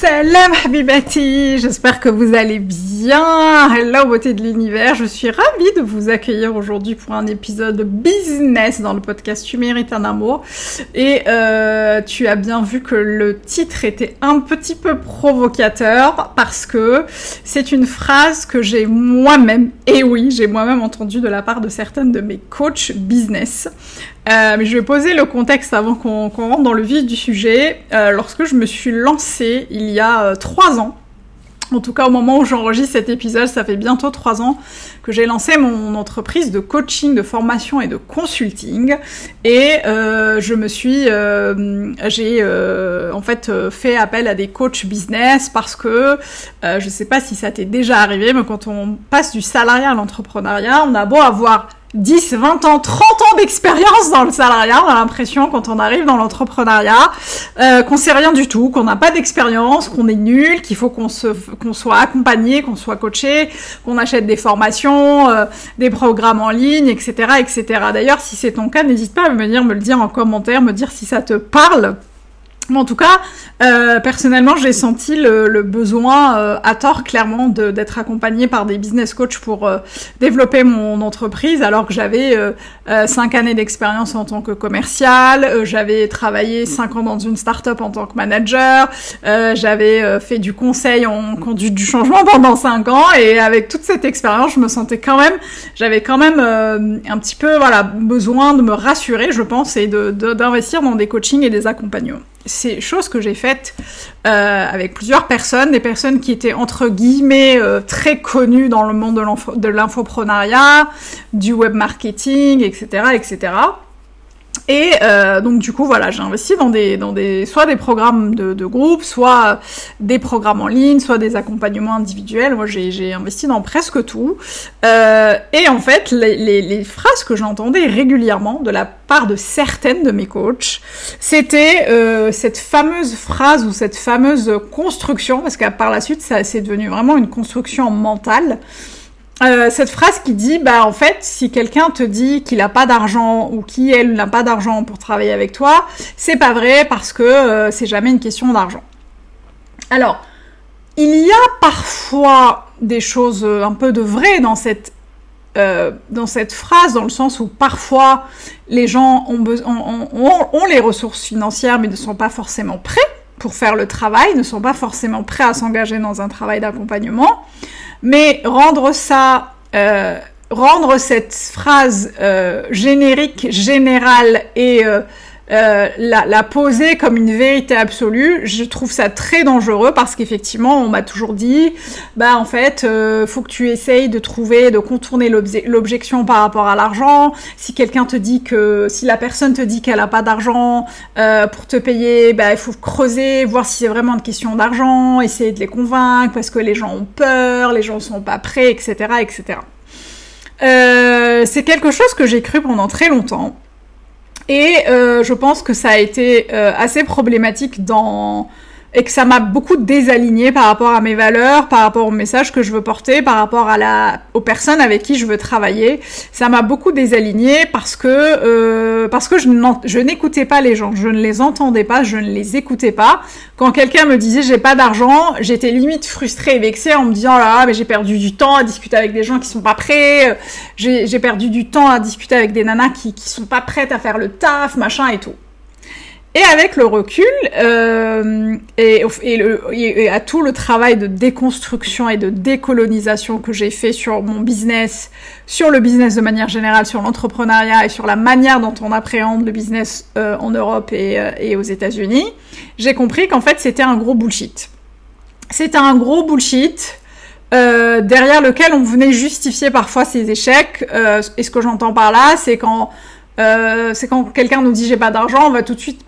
Salam Habibati, j'espère que vous allez bien. Hello beauté de l'univers, je suis ravie de vous accueillir aujourd'hui pour un épisode business dans le podcast Tu mérites un amour. Et euh, tu as bien vu que le titre était un petit peu provocateur parce que c'est une phrase que j'ai moi-même, et oui, j'ai moi-même entendu de la part de certaines de mes coachs business. Euh, je vais poser le contexte avant qu'on rentre dans le vif du sujet. Euh, lorsque je me suis lancée il y a euh, trois ans, en tout cas, au moment où j'enregistre cet épisode, ça fait bientôt trois ans que j'ai lancé mon entreprise de coaching, de formation et de consulting. Et euh, je me suis, j'ai en fait fait appel à des coachs business parce que je sais pas si ça t'est déjà arrivé, mais quand on passe du salariat à l'entrepreneuriat, on a beau avoir 10, 20 ans, 30 ans d'expérience dans le salariat. On a l'impression quand on arrive dans l'entrepreneuriat euh, qu'on sait rien du tout, qu'on n'a pas d'expérience, qu'on est nul, qu'il faut qu'on se, qu'on soit accompagné, qu'on soit coaché, qu'on achète des formations, euh, des programmes en ligne, etc., etc. D'ailleurs, si c'est ton cas, n'hésite pas à venir me le dire en commentaire, me dire si ça te parle en tout cas, euh, personnellement, j'ai senti le, besoin, euh, à tort clairement, d'être accompagnée par des business coachs pour euh, développer mon entreprise, alors que j'avais cinq années d'expérience en tant que commercial, j'avais travaillé cinq ans dans une start-up en tant que manager, j'avais fait du conseil en conduite du changement pendant cinq ans, et avec toute cette expérience, je me sentais quand même, j'avais quand même un petit peu, voilà, besoin de me rassurer, je pense, et d'investir dans des coachings et des accompagnements c'est chose que j'ai faite euh, avec plusieurs personnes, des personnes qui étaient entre guillemets euh, très connues dans le monde de l'infoprenariat, du web marketing, etc., etc. Et euh, donc du coup voilà, j'ai investi dans des, dans des, soit des programmes de, de groupe, soit des programmes en ligne, soit des accompagnements individuels. Moi j'ai investi dans presque tout. Euh, et en fait, les, les, les phrases que j'entendais régulièrement de la part de certaines de mes coachs, c'était euh, cette fameuse phrase ou cette fameuse construction, parce qu'à par la suite, ça c'est devenu vraiment une construction mentale. Euh, cette phrase qui dit, bah en fait, si quelqu'un te dit qu'il n'a pas d'argent ou qui elle n'a pas d'argent pour travailler avec toi, c'est pas vrai parce que euh, c'est jamais une question d'argent. Alors, il y a parfois des choses euh, un peu de vrai dans cette phrase, dans le sens où parfois les gens ont les ressources financières mais ne sont pas forcément prêts pour faire le travail, ne sont pas forcément prêts à s'engager dans un travail d'accompagnement. Mais rendre ça, euh, rendre cette phrase euh, générique, générale et euh, la, la, poser comme une vérité absolue, je trouve ça très dangereux parce qu'effectivement, on m'a toujours dit, bah en fait, euh, faut que tu essayes de trouver, de contourner l'objection par rapport à l'argent. Si quelqu'un te dit que, si la personne te dit qu'elle a pas d'argent euh, pour te payer, bah il faut creuser, voir si c'est vraiment une question d'argent, essayer de les convaincre parce que les gens ont peur, les gens sont pas prêts, etc., etc. Euh, c'est quelque chose que j'ai cru pendant très longtemps. Et euh, je pense que ça a été euh, assez problématique dans et que ça m'a beaucoup désaligné par rapport à mes valeurs, par rapport au message que je veux porter, par rapport à la, aux personnes avec qui je veux travailler. Ça m'a beaucoup désaligné parce que euh, parce que je, n'écoutais pas les gens, je ne les entendais pas, je ne les écoutais pas. Quand quelqu'un me disait j'ai pas d'argent, j'étais limite frustrée et vexée en me disant oh là mais j'ai perdu du temps à discuter avec des gens qui sont pas prêts, j'ai perdu du temps à discuter avec des nanas qui qui sont pas prêtes à faire le taf, machin et tout. Et avec le recul euh, et, à tout le travail de déconstruction et de décolonisation que j'ai fait sur mon business, sur le business de manière générale, sur l'entrepreneuriat et sur la manière dont on appréhende le business euh, en Europe et, euh, et aux États-Unis, j'ai compris qu'en fait c'était un gros bullshit. C'était un gros bullshit. Derrière lequel on venait justifier parfois ses échecs. Et ce que j'entends par là, c'est quand c'est quand quelqu'un nous dit j'ai pas d'argent, on va tout de suite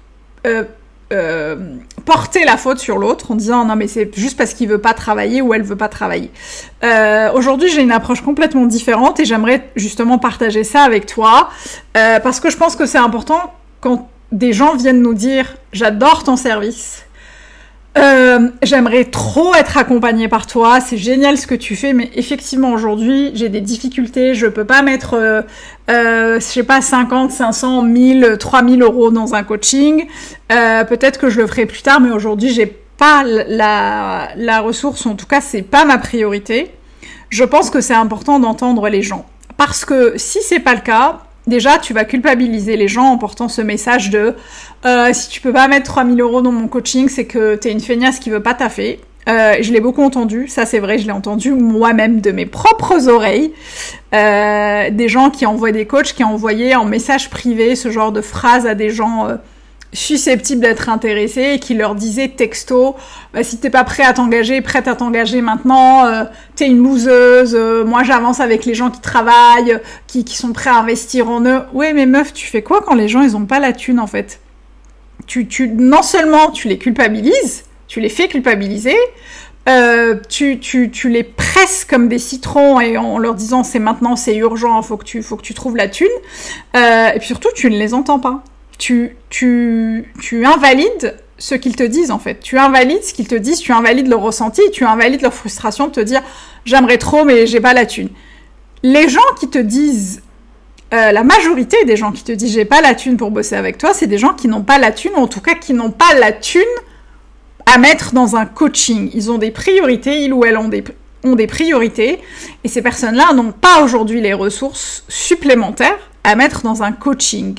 euh, euh, porter la faute sur l'autre en disant non mais c'est juste parce qu'il veut pas travailler ou elle veut pas travailler. Euh, Aujourd'hui j'ai une approche complètement différente et j'aimerais justement partager ça avec toi euh, parce que je pense que c'est important quand des gens viennent nous dire j'adore ton service, euh, j'aimerais trop être accompagnée par toi, c'est génial ce que tu fais, mais effectivement aujourd'hui j'ai des difficultés, je peux pas mettre, euh, euh, je sais pas, 50, 500, 1000, 3000 euros dans un coaching. Euh, Peut-être que je le ferai plus tard, mais aujourd'hui j'ai pas la, la ressource, en tout cas c'est pas ma priorité. Je pense que c'est important d'entendre les gens. Parce que si c'est pas le cas, déjà, tu vas culpabiliser les gens en portant ce message de euh, si tu peux pas mettre 3000 euros dans mon coaching, c'est que t'es une feignasse qui veut pas taffer. Euh, je l'ai beaucoup entendu, ça c'est vrai, je l'ai entendu moi-même de mes propres oreilles. Euh, des gens qui envoient des coachs, qui envoyaient en message privé ce genre de phrases à des gens susceptibles d'être intéressés et qui leur disaient texto bah, si t'es pas prêt à t'engager, prête à t'engager maintenant, euh, t'es une loseuse, euh, moi j'avance avec les gens qui travaillent, qui, qui sont prêts à investir en eux. Ouais mais meuf, tu fais quoi quand les gens ils ont pas la thune en fait? Tu, tu, non seulement tu les culpabilises, tu les fais culpabiliser, euh, tu, tu, tu les presses comme des citrons et en leur disant c'est maintenant, c'est urgent, faut que tu, faut que tu trouves la thune. Euh, et puis surtout, tu ne les entends pas. Tu, invalides ce qu'ils te disent en fait. Tu invalides ce qu'ils te disent, tu invalides leur ressenti, tu invalides leur frustration de te dire j'aimerais trop mais j'ai pas la thune. Les gens qui te disent euh, la majorité des gens qui te disent j'ai pas la thune pour bosser avec toi, c'est des gens qui n'ont pas la thune, ou en tout cas qui n'ont pas la thune à mettre dans un coaching. Ils ont des priorités, ils ou elles ont des, ont des priorités, et ces personnes-là n'ont pas aujourd'hui les ressources supplémentaires à mettre dans un coaching.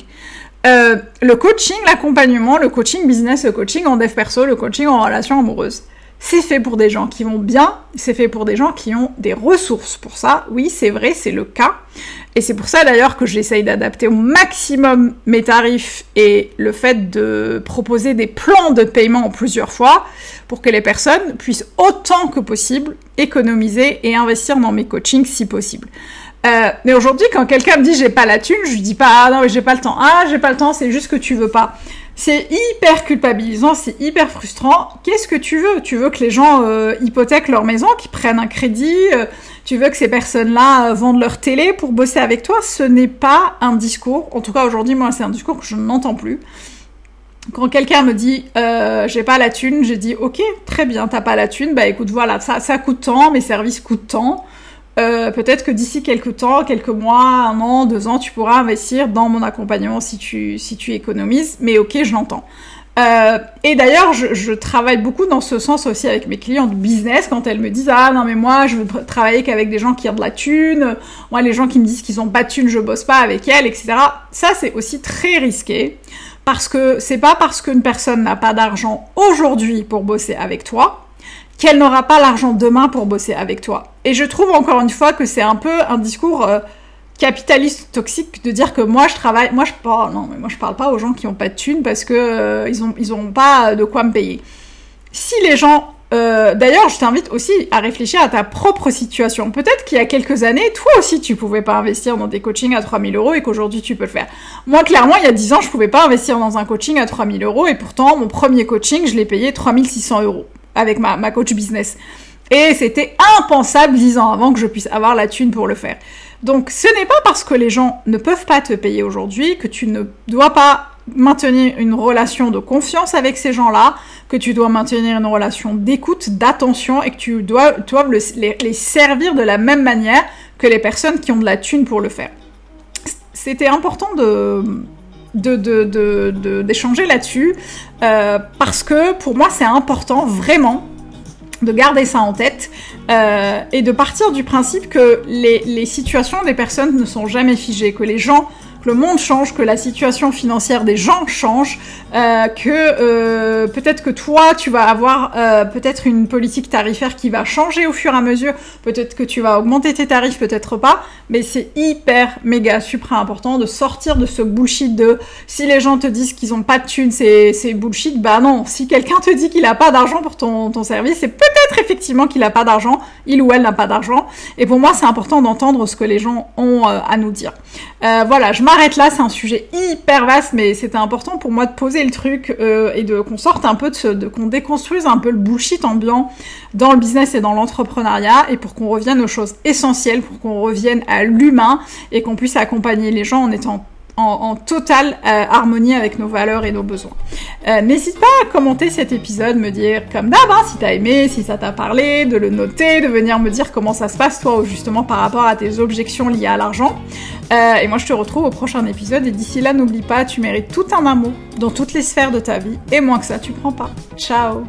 Euh, le coaching, l'accompagnement, le coaching business, le coaching en dev perso, le coaching en relation amoureuse, c'est fait pour des gens qui vont bien, c'est fait pour des gens qui ont des ressources pour ça. Oui, c'est vrai, c'est le cas. Et c'est pour ça d'ailleurs que j'essaye d'adapter au maximum mes tarifs et le fait de proposer des plans de paiement en plusieurs fois pour que les personnes puissent autant que possible économiser et investir dans mes coachings si possible. Euh, mais aujourd'hui, quand quelqu'un me dit j'ai pas la thune, je lui dis pas ah non mais j'ai pas le temps. Ah j'ai pas le temps, c'est juste que tu veux pas. C'est hyper culpabilisant, c'est hyper frustrant. Qu'est-ce que tu veux? Tu veux que les gens euh, hypothèquent leur maison, qu'ils prennent un crédit euh, Tu veux que ces personnes-là vendent leur télé pour bosser avec toi? Ce n'est pas un discours. En tout cas, aujourd'hui, moi, c'est un discours que je n'entends plus. Quand quelqu'un me dit j'ai pas la thune, j'ai dit ok, très bien, t'as pas la thune, bah écoute, voilà, ça, ça coûte tant, mes services coûtent tant. Euh, peut-être que d'ici quelques temps, quelques mois, un an, deux ans, tu pourras investir dans mon accompagnement si tu, si tu économises. Mais ok, je l'entends. Euh, et d'ailleurs, je, je, travaille beaucoup dans ce sens aussi avec mes clients de business quand elles me disent ah non mais moi je veux travailler qu'avec des gens qui ont de la thune. Moi les gens qui me disent qu'ils ont pas de thune, je bosse pas avec elles, etc. Ça c'est aussi très risqué parce que c'est pas parce qu'une personne n'a pas d'argent aujourd'hui pour bosser avec toi qu'elle n'aura pas l'argent demain pour bosser avec toi. Et je trouve encore une fois que c'est un peu un discours euh, capitaliste toxique de dire que moi je travaille, moi je parle, non mais moi je parle pas aux gens qui ont pas de thunes parce que euh, pas de quoi me payer. Si les gens euh, D'ailleurs, je t'invite aussi à réfléchir à ta propre situation. Peut-être qu'il y a quelques années, toi aussi, tu pouvais pas investir dans des coachings à 3000 euros et qu'aujourd'hui, tu peux le faire. Moi, clairement, il y a 10 ans, je pouvais pas investir dans un coaching à 3000 euros et pourtant, mon premier coaching, je l'ai payé 3600 euros avec ma, ma coach business. Et c'était impensable dix ans avant que je puisse avoir la thune pour le faire. Donc ce n'est pas parce que les gens ne peuvent pas te payer aujourd'hui que tu ne dois pas maintenir une relation de confiance avec ces gens-là, que tu dois maintenir une relation d'écoute, d'attention et que tu dois, les, servir de la même manière que les personnes qui ont de la thune pour le faire. C'était important de d'échanger de, de, là-dessus euh, parce que pour moi c'est important vraiment de garder ça en tête euh, et de partir du principe que les, les, situations des personnes ne sont jamais figées, que les gens que le monde change, que la situation financière des gens change, euh, que euh, peut-être que toi, tu vas avoir euh, peut-être une politique tarifaire qui va changer au fur et à mesure, peut-être que tu vas augmenter tes tarifs, peut-être pas, mais c'est hyper, méga, super important de sortir de ce bullshit de si les gens te disent qu'ils ont pas de thunes, c'est, c'est bullshit, bah non, si quelqu'un te dit qu'il a pas d'argent pour ton, ton service, c'est peut-être effectivement qu'il a pas d'argent, il ou elle n'a pas d'argent, et pour moi, c'est important d'entendre ce que les gens ont à nous dire. voilà, je m'arrête là, c'est un sujet hyper vaste, mais c'était important pour moi de poser le truc euh, et de qu'on sorte un peu de ce, de qu'on déconstruise un peu le bullshit ambiant dans le business et dans l'entrepreneuriat, et pour qu'on revienne aux choses essentielles, pour qu'on revienne à l'humain et qu'on puisse accompagner les gens en étant en, totale euh, harmonie avec nos valeurs et nos besoins. Euh, n'hésite pas à commenter cet épisode, me dire comme d'hab, hein, si t'as aimé, si ça t'a parlé, de le noter, de venir me dire comment ça se passe toi, justement par rapport à tes objections liées à l'argent. Euh, et moi je te retrouve au prochain épisode, et d'ici là n'oublie pas, tu mérites tout un amour dans toutes les sphères de ta vie, et moins que ça tu prends pas. Ciao